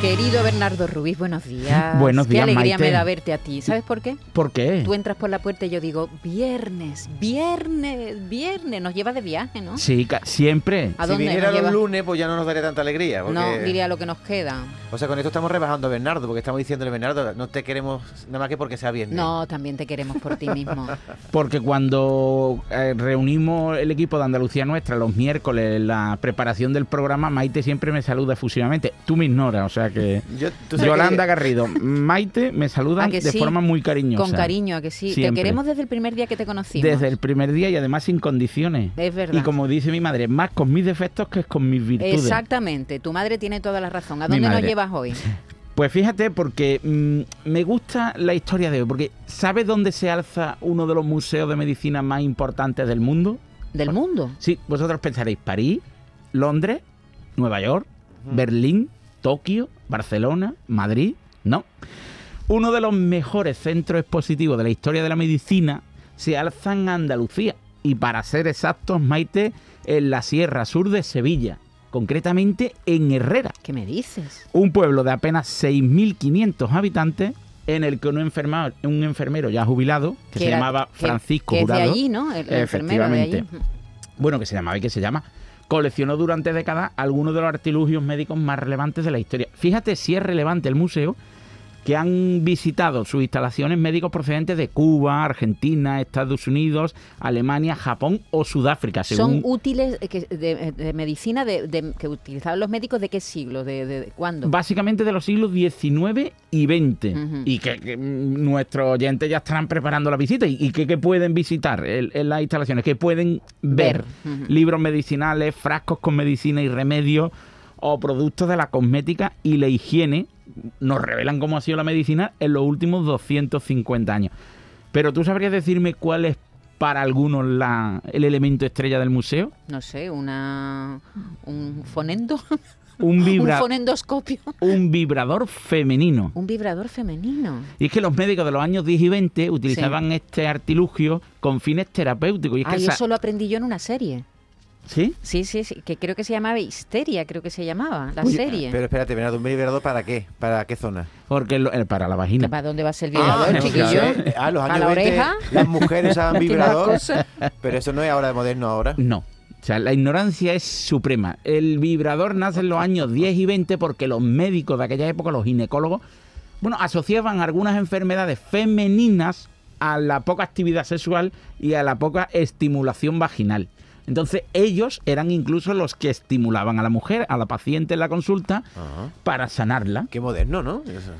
Querido Bernardo Rubí, buenos días. Buenos días, Qué alegría Maite. me da verte a ti. ¿Sabes por qué? ¿Por qué? Tú entras por la puerta y yo digo, viernes, viernes, viernes. Nos lleva de viaje, ¿no? Sí, siempre. ¿A si viniera los lleva? lunes, pues ya no nos daría tanta alegría. Porque... No, diría lo que nos queda. O sea, con esto estamos rebajando a Bernardo, porque estamos diciéndole, Bernardo, no te queremos nada más que porque sea viernes. No, también te queremos por ti mismo. Porque cuando eh, reunimos el equipo de Andalucía Nuestra los miércoles, la preparación del programa, Maite siempre me saluda efusivamente. Tú me ignoras, o sea que... Yo, Yolanda que- Garrido, Maite me saludan ¿A que de sí? forma muy cariñosa. Con cariño, a que sí. Siempre. Te queremos desde el primer día que te conocimos. Desde el primer día y además sin condiciones. Es verdad. Y como dice mi madre, más con mis defectos que con mis virtudes. Exactamente, tu madre tiene toda la razón. ¿A dónde nos llevas hoy? Pues fíjate, porque mm, me gusta la historia de hoy, porque ¿sabes dónde se alza uno de los museos de medicina más importantes del mundo? ¿Del mundo? Sí, vosotros pensaréis París, Londres, Nueva York, Berlín, Tokio, Barcelona, Madrid. No. Uno de los mejores centros expositivos de la historia de la medicina se alza en Andalucía. Y para ser exactos, Maite, en la Sierra Sur de Sevilla, concretamente en Herrera ¿Qué me dices? un pueblo de apenas 6.500 habitantes en el que un enfermero, un enfermero ya jubilado, que, se era- llamaba que- Francisco que es de allí, ¿no? El, el enfermero de allí. Efectivamente. bueno, que se llamaba y que se llama, coleccionó durante décadas algunos de los artilugios médicos más relevantes de la historia. Fíjate si es relevante el museo que han visitado sus instalaciones médicos procedentes de Cuba, Argentina, Estados Unidos, Alemania, Japón o Sudáfrica, según Son útiles eh, que- de, de medicina de, de- que utilizaban los médicos de qué siglo, de, cuándo. Básicamente de los siglos XIX y XX. Ujú. Y que, que, mm, nuestros oyentes ya estarán preparando la visita. ¿Y, y que, que pueden visitar en, en las instalaciones? que pueden ver? Libros medicinales, frascos con medicina y remedios o productos de la cosmética y la higiene. Nos revelan cómo ha sido la medicina en los últimos 250 años. Pero tú sabrías decirme cuál es para algunos la, el elemento estrella del museo? No sé, una un fonendo, Un, fonendoscopio, un vibrador femenino. un vibrador femenino. Y es que los médicos de los años 10 y 20 utilizaban este artilugio con fines terapéuticos. Y es que Ay, esa- eso lo aprendí yo en una serie. ¿Sí? Sí, sí, sí, que creo que se llamaba Histeria, creo que se llamaba, la Uy, serie. Pero espérate, Bernardo, ¿un vibrador para qué? ¿Para qué zona? Porque lo- para la vagina. ¿Para dónde va a ser el vibrador, Ah, chiquillo? Ah, los ¿Para años la 20, oreja? las mujeres usaban vibrador, pero eso no es ahora de moderno ahora. No. O sea, la ignorancia es suprema. El vibrador nace en los años 10 y 20 porque los médicos de aquella época, los ginecólogos, bueno, asociaban algunas enfermedades femeninas a la poca actividad sexual y a la poca estimulación vaginal. Entonces ellos eran incluso los que estimulaban a la mujer, a la paciente en la consulta, Ajá. para sanarla. Qué moderno, ¿no? Eso-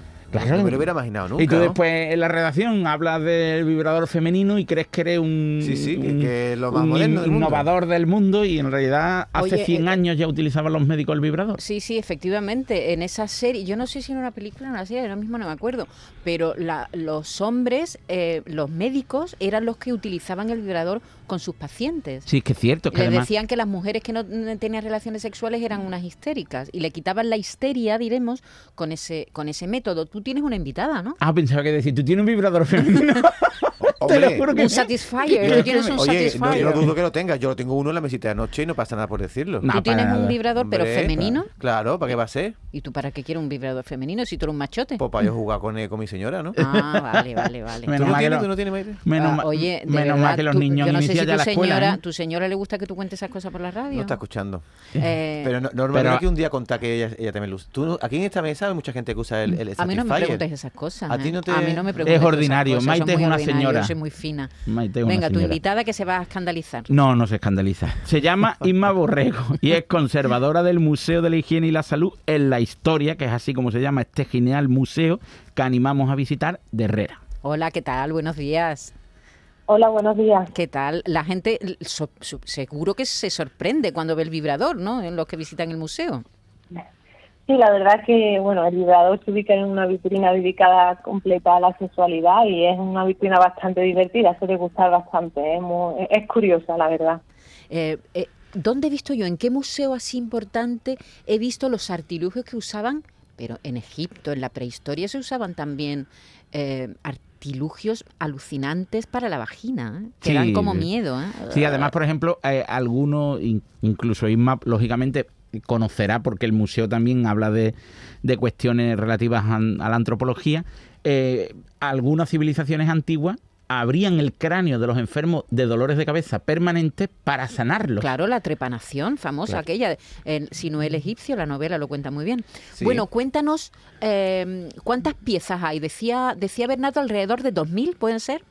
Claro. No me lo hubiera imaginado nunca. y tú ¿no? después en la redacción hablas del vibrador femenino y crees que eres un, Sí, sí, que- un- que es lo más un moderno del mundo. innovador del mundo y en realidad hace Oye, 100 eh, años ya utilizaban los médicos el vibrador. Sí, sí, efectivamente. En esa serie, yo no sé si en una película o en una serie, ahora mismo no me acuerdo, pero la- los hombres, eh, los médicos, eran los que utilizaban el vibrador con sus pacientes. Sí, es que es cierto, que Les además... decían que las mujeres que no tenían relaciones sexuales eran unas histéricas y le quitaban la histeria, diremos, con ese con ese método. Tú tienes una invitada, ¿no? Ah, pensaba que decir, tú tienes un vibrador femenino. Te lo Hombre, juro que Un sí. satisfier, Yo- tú tienes un Oye, no, yo no dudo que lo tengas. Yo lo tengo uno en la mesita de noche y no pasa nada por decirlo. No, ¿Tú tienes un vibrador, pero femenino? Claro, ¿para qué va a ser? ¿Y tú para qué quieres un vibrador femenino si tú eres un machote? Pues para yo jugar con, eh, con mi señora, ¿no? Ah, vale, vale, vale. ¿Tú Menos no mal que tienes? no- ¿Tú no tienes, Maite? Menos, Ah, ma- oye, de menos mal verdad, que los niños yo no sé si tu la escuela. señora, ¿eh? tu señora le gusta que tú cuentes esas cosas por la radio. No está escuchando. Eh, Pero no, normal Pero- no que un día contar que ella, ella también lo usa. Tú aquí en esta mesa hay mucha gente que usa el, el a mí no me Satisfyer. preguntes esas cosas. A ti no te- A mí no me Es preguntes ordinario, Maite es una señora. Muy fina. Maite Venga, tu invitada que se va a escandalizar. No, no se escandaliza. Se llama Inma Borrego y es conservadora del Museo de la Higiene y la Salud en la Historia, que es así como se llama este genial museo que animamos a visitar de Herrera. Hola, ¿qué tal? Buenos días. Hola, buenos días. ¿Qué tal? La gente so- seguro que se sorprende cuando ve el vibrador, ¿no? En los que visitan el museo. Sí, la verdad que, bueno, el vibrador se ubica en una vitrina dedicada completa a la sexualidad y es una vitrina bastante divertida, suele gustar bastante, es, muy- es curiosa, la verdad. Eh, eh, ¿Dónde he visto yo? ¿En qué museo así importante he visto los artilugios que usaban? Pero en Egipto, en la prehistoria, se usaban también eh, artilugios alucinantes para la vagina, ¿eh? que Sí, dan como miedo. ¿eh? Sí, además, por ejemplo, eh, algunos, in- incluso Isma, lógicamente, conocerá, porque el museo también habla de, de cuestiones relativas a, a la antropología, eh, algunas civilizaciones antiguas abrían el cráneo de los enfermos de dolores de cabeza permanentes para sanarlos. Claro, la trepanación famosa, Claro. aquella, Si no el egipcio, la novela lo cuenta muy bien. Sí. Bueno, cuéntanos eh, cuántas piezas hay. Decía, decía Bernardo alrededor de 2.000, ¿pueden ser?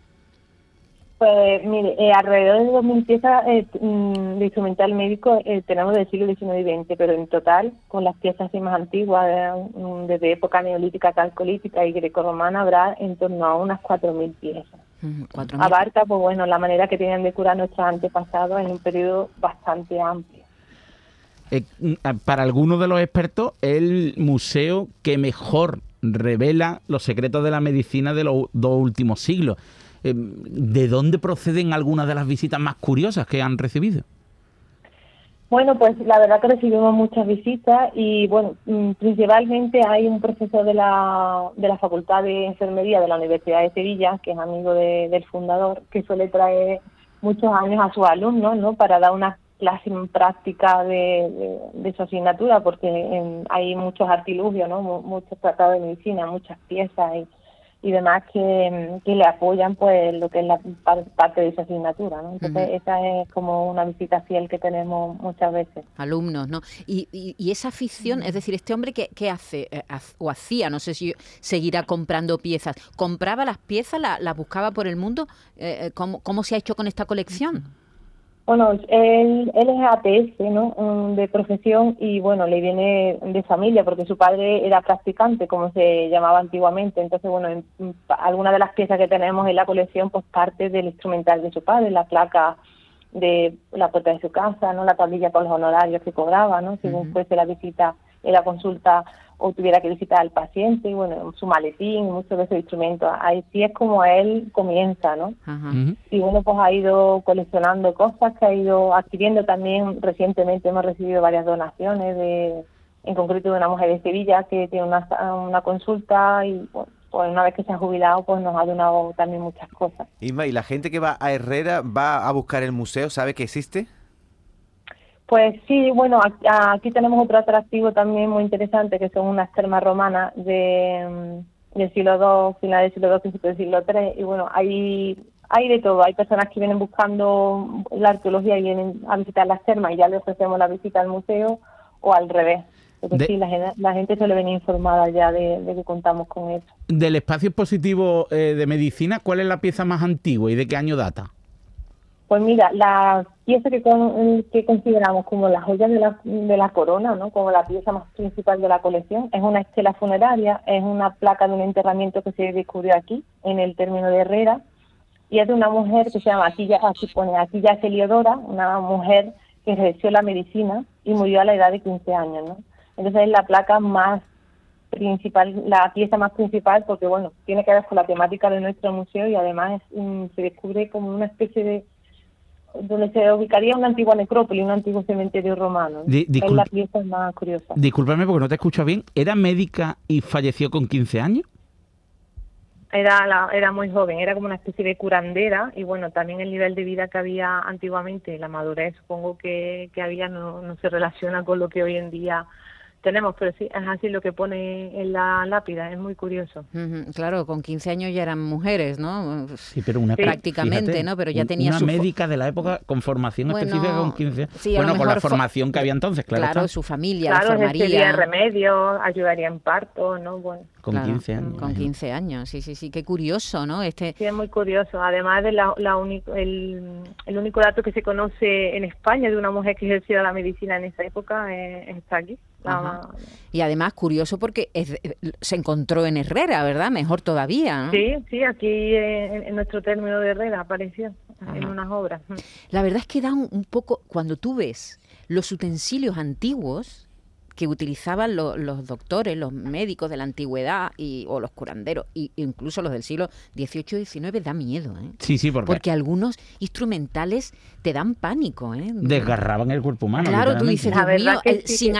Pues mire, eh, alrededor de 2.000 piezas eh, mm, de instrumental médico eh, tenemos del siglo XIX y XX, pero en total, con las piezas así más antiguas, de- mm, desde época neolítica, calcolítica y grecorromana, habrá en torno a unas 4.000 piezas. Mm, 4.000. Abarca, pues bueno, la manera que tenían de curar nuestros antepasados en un periodo bastante amplio. Eh, mm, para algunos de los expertos, el museo que mejor revela los secretos de la medicina de los dos últimos siglos. Eh, ¿De dónde proceden algunas de las visitas más curiosas que han recibido? Bueno, pues la verdad que recibimos muchas visitas y bueno, mm, principalmente hay un profesor de la, de la Facultad de Enfermería de la Universidad de Sevilla, que es amigo de- del fundador, que suele traer muchos años a sus alumnos, ¿no? Para dar una clase en práctica de, de, de su asignatura, porque em, hay muchos artilugios, ¿no? Mu- Muchos tratados de medicina, muchas piezas y, y demás que, que le apoyan pues lo que es la par- parte de su asignatura, ¿no? Entonces esa es como una visita fiel que tenemos muchas veces. alumnos, ¿no? Y, y- y esa afición, es decir, este hombre que, qué hace Eh, o hacía, no sé si seguirá comprando piezas, compraba las piezas, la- las buscaba por el mundo, Eh, eh, ¿cómo, ¿cómo se ha hecho con esta colección? Bueno, él, él es APS, ¿no? Mm, De profesión y bueno, le viene de familia porque su padre era practicante, como se llamaba antiguamente. Entonces, bueno, en, en pa- algunas de las piezas que tenemos en la colección, pues parte del instrumental de su padre, la placa de la puerta de su casa, ¿no? La tablilla con los honorarios que cobraba, ¿no? Según fuese la visita, en la consulta o tuviera que visitar al paciente, y bueno, su maletín, muchos de esos instrumentos. Ahí sí es como él comienza, ¿no? Ajá. Y bueno, pues ha ido coleccionando cosas que ha ido adquiriendo también. Recientemente hemos recibido varias donaciones, de, en concreto de una mujer de Sevilla que tiene una, una consulta y bueno, pues una vez que se ha jubilado pues nos ha donado también muchas cosas. Isma, ¿y la gente que va a Herrera va a buscar el museo? ¿Sabe que existe? Pues sí, bueno, aquí, aquí tenemos otro atractivo también muy interesante que son unas termas romanas de, mm, del siglo II, final del siglo II, principio del siglo III y bueno, hay hay de todo, hay personas que vienen buscando la arqueología y vienen a visitar las termas y ya le ofrecemos la visita al museo o al revés. De- sí, la, gen- la gente suele venir informada ya de, de que contamos con eso. Del espacio expositivo eh, de medicina, ¿cuál es la pieza más antigua y de qué año data? Pues mira, la pieza que, que consideramos como la joya de la, de la corona, ¿no? como la pieza más principal de la colección, es una estela funeraria, es una placa de un enterramiento que se descubrió aquí, en el término de Herrera, y es de una mujer que se llama aquí pone Aquilla Heliodora, una mujer que ejerció la medicina y murió a la edad de 15 años, ¿no? Entonces es la placa más principal, la pieza más principal, porque bueno, tiene que ver con la temática de nuestro museo y además es, mm, se descubre como una especie de donde se ubicaría una antigua necrópolis, un antiguo cementerio romano. ¿no? Di- es la discul- pieza más curiosa. Discúlpame porque no te escucho bien. ¿Era médica y falleció con 15 años? Era, la- era muy joven, era como una especie de curandera y bueno, también el nivel de vida que había antiguamente, la madurez supongo que, que había no, no se relaciona con lo que hoy en día tenemos, pero sí, es así lo que pone en la lápida, es muy curioso. Ujú, Claro, con 15 años ya eran mujeres, ¿no? Sí, pero una Sí. Prácticamente, ¿no? Pero ya un- tenía una su médica de la época con formación Bueno, específica con 15 años. sí, bueno, con la formación que había entonces, claro. Claro, está. su familia, claro, la formaría. remedios, ayudaría en parto, ¿no? Bueno, con Claro, 15 años. Con imagino. 15 años, sí, sí, sí. Qué curioso, ¿no? Este, sí, es muy curioso. Además de la, la único, el, el único dato que se conoce en España de una mujer que ejerció la medicina en esa época eh, está aquí. La-. Y además curioso porque es- se encontró en Herrera, ¿verdad? Mejor todavía. ¿no? Sí, sí, aquí eh, en, en nuestro término de Herrera apareció en unas obras. La verdad es que da un, un poco, cuando tú ves los utensilios antiguos, que utilizaban lo- los doctores, los médicos de la antigüedad y, o los curanderos, y, incluso los del siglo XVIII y XIX, da miedo, ¿eh? Sí, sí, porque, Porque algunos instrumentales te dan pánico, ¿eh? desgarraban el cuerpo humano. Claro, tú dices, La Dios verdad mío, que eh, sí sin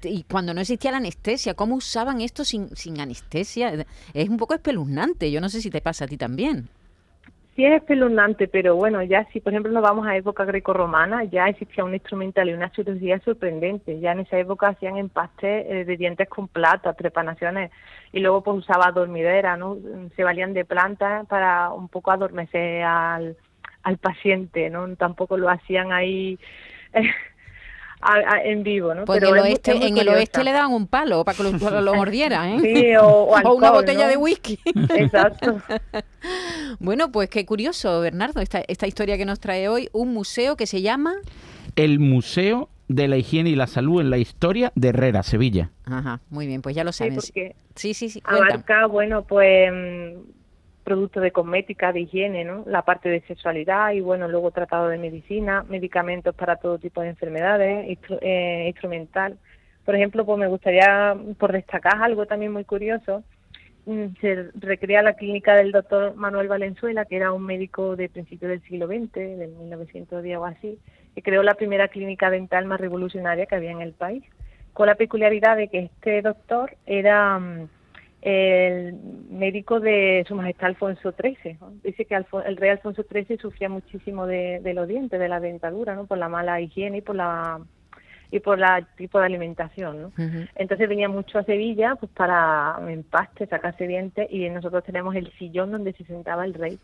que- y cuando no existía la anestesia, ¿cómo usaban esto sin, sin anestesia? Es un poco espeluznante, yo no sé si te pasa a ti también. Sí es espeluznante, pero bueno, ya si por ejemplo nos vamos a época grecorromana, ya existía un instrumental y una cirugía sorprendente. Ya en esa época hacían empastes eh, de dientes con plata, trepanaciones, y luego pues usaba dormidera, ¿no? Se valían de plantas para un poco adormecer al, al paciente, ¿no? Tampoco lo hacían ahí eh, a- a- en vivo, ¿no? Pues Pero en el oeste, es muy en el oeste le daban un palo para que lo, lo mordiera, ¿eh? Sí, o, o o una botella ¿no? de whisky. Exacto. Bueno, pues qué curioso, Bernardo, esta, esta historia que nos trae hoy, un museo que se llama... El Museo de la Higiene y la Salud en la Historia de Herrera, Sevilla. Ajá, muy bien, pues ya lo Sí, saben. porque Sí, sí, sí, cuenta. abarca, bueno, pues productos de cosmética, de higiene, ¿no? La parte de sexualidad y, bueno, luego tratado de medicina, medicamentos para todo tipo de enfermedades, eh, instrumental. Por ejemplo, pues me gustaría, por destacar algo también muy curioso, mm, se recrea la clínica del doctor Manuel Valenzuela, que era un médico de principios del siglo XX, del 1910 o así, que creó la primera clínica dental más revolucionaria que había en el país, con la peculiaridad de que este doctor era mm, el médico de Su Majestad Alfonso XIII. Dice que el rey Alfonso XIII sufría muchísimo de, de los dientes, de la dentadura, ¿no? por la mala higiene y por la y por la tipo de alimentación, ¿no? Ujú. Entonces venía mucho a Sevilla pues para empaste, sacarse dientes y nosotros tenemos el sillón donde se sentaba el rey.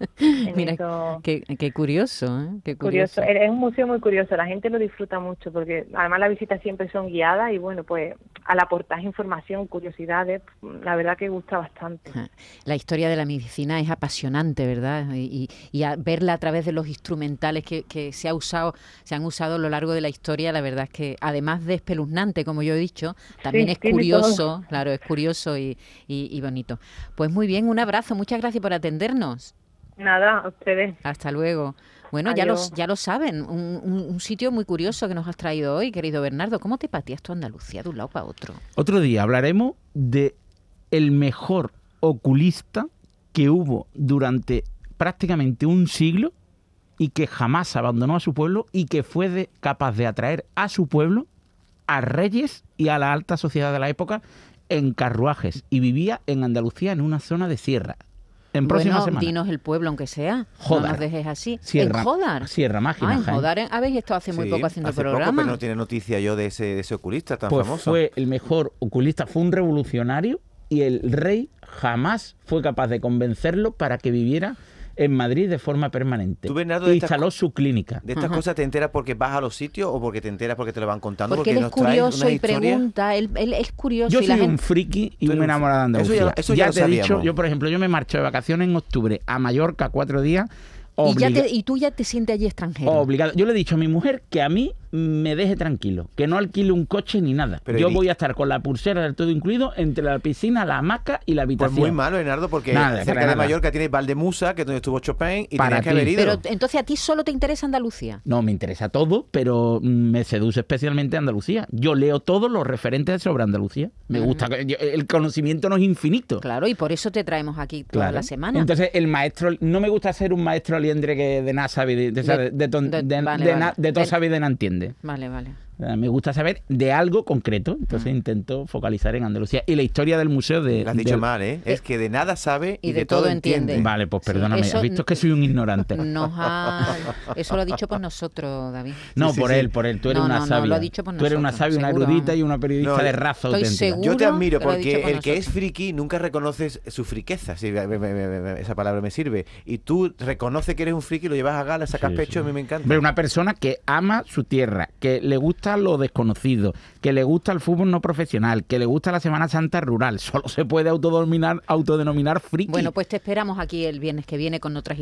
Mira, eso- qué, qué curioso, ¿eh? Qué curioso. curioso. Es un museo muy curioso, la gente lo disfruta mucho porque además las visitas siempre son guiadas y bueno, pues al aportar información, curiosidades, la verdad que gusta bastante. Ajá. La historia de la medicina es apasionante, ¿verdad? Y, y- y a verla a través de los instrumentales que, que se ha usado, se han usado a lo largo de la historia, la verdad es que además de espeluznante, como yo he dicho, también Sí, es curioso, claro, es curioso y, y- y bonito. Pues muy bien, un abrazo, muchas gracias por atendernos. Nada, a ustedes. Hasta luego. Bueno, ya lo, Adiós. ya lo saben, un, un- un sitio muy curioso que nos has traído hoy, querido Bernardo. ¿Cómo te pateas tú Andalucía de un lado para otro? Otro día hablaremos de el mejor oculista que hubo durante prácticamente un siglo y que jamás abandonó a su pueblo y que fue de- capaz de atraer a su pueblo a reyes y a la alta sociedad de la época en carruajes y vivía en Andalucía en una zona de sierra. En próxima bueno, semana. dinos el pueblo, aunque sea. No Jodar. nos dejes así. Sierra, en Jodar. Sierra Mágina. Ah, en. Jodar eh, habéis estado hace muy poco haciendo hace programa. Poco, pero no tiene noticia yo de ese, de ese oculista tan Pues famoso. fue el mejor oculista, fue un revolucionario y el rey jamás fue capaz de convencerlo para que viviera en Madrid de forma permanente. Tú, Bernardo, instaló su clínica. ¿De estas Ajá. cosas te enteras porque vas a los sitios o porque te enteras porque te lo van contando? Porque él es curioso y pregunta, él, él es curioso Yo y la soy un gente... friki y un enamorado de friki. Eso ya- Andalucía. eso ya lo te he dicho, yo por ejemplo, yo me marcho de vacaciones en octubre a Mallorca cuatro días. Y, ya te- y tú ya te sientes allí extranjero. Obligado. Yo le he dicho a mi mujer que a mí me deje tranquilo, que no alquile un coche ni nada. Pero yo voy a estar con la pulsera del todo incluido entre la piscina, la hamaca y la Pues habitación. muy malo, Bernardo, porque Nada, cerca de nada. Mallorca tienes Valdemusa, que es donde estuvo Chopin, y Para tenías que ti. haber ido. Pero entonces a ti solo te interesa Andalucía. No, me interesa todo, pero mm, me seduce especialmente Andalucía. Yo leo todos los referentes sobre Andalucía. Me gusta. yo- el conocimiento no es infinito. Claro, y por eso te traemos aquí toda Claro. la semana. Entonces, el maestro, no me gusta ser un maestro liendre que de nada sabe, de, de, De- de, de vale, todo sabe y de nada entiende. Vale, vale. Me gusta saber de algo concreto, entonces intento focalizar en Andalucía. Y la historia del museo de... Lo has dicho del- mal, ¿eh? Es que de nada sabe y, y de, de todo, todo entiende. entiende. Vale, pues Sí, perdóname, eso has visto que soy un ignorante. Nos ha... Eso lo ha dicho por nosotros, David. No, sí, por sí. él, por él. Tú eres No, una no, no, sabia. lo ha dicho por Tú eres una sabia, una erudita y una periodista No, de raza estoy auténtica. seguro. Yo te admiro porque por el que es friki nunca reconoces su friqueza. sí, me- me- me- me- esa palabra me sirve. Y tú reconoces que eres un friki, lo llevas a gala, sacas Sí, pecho, sí. a mí me encanta. Pero una persona que ama su tierra, que le gusta lo desconocido, que le gusta el fútbol no profesional, que le gusta la Semana Santa rural, solo se puede autodominar, autodenominar friki. Bueno, pues te esperamos aquí el viernes que viene con otras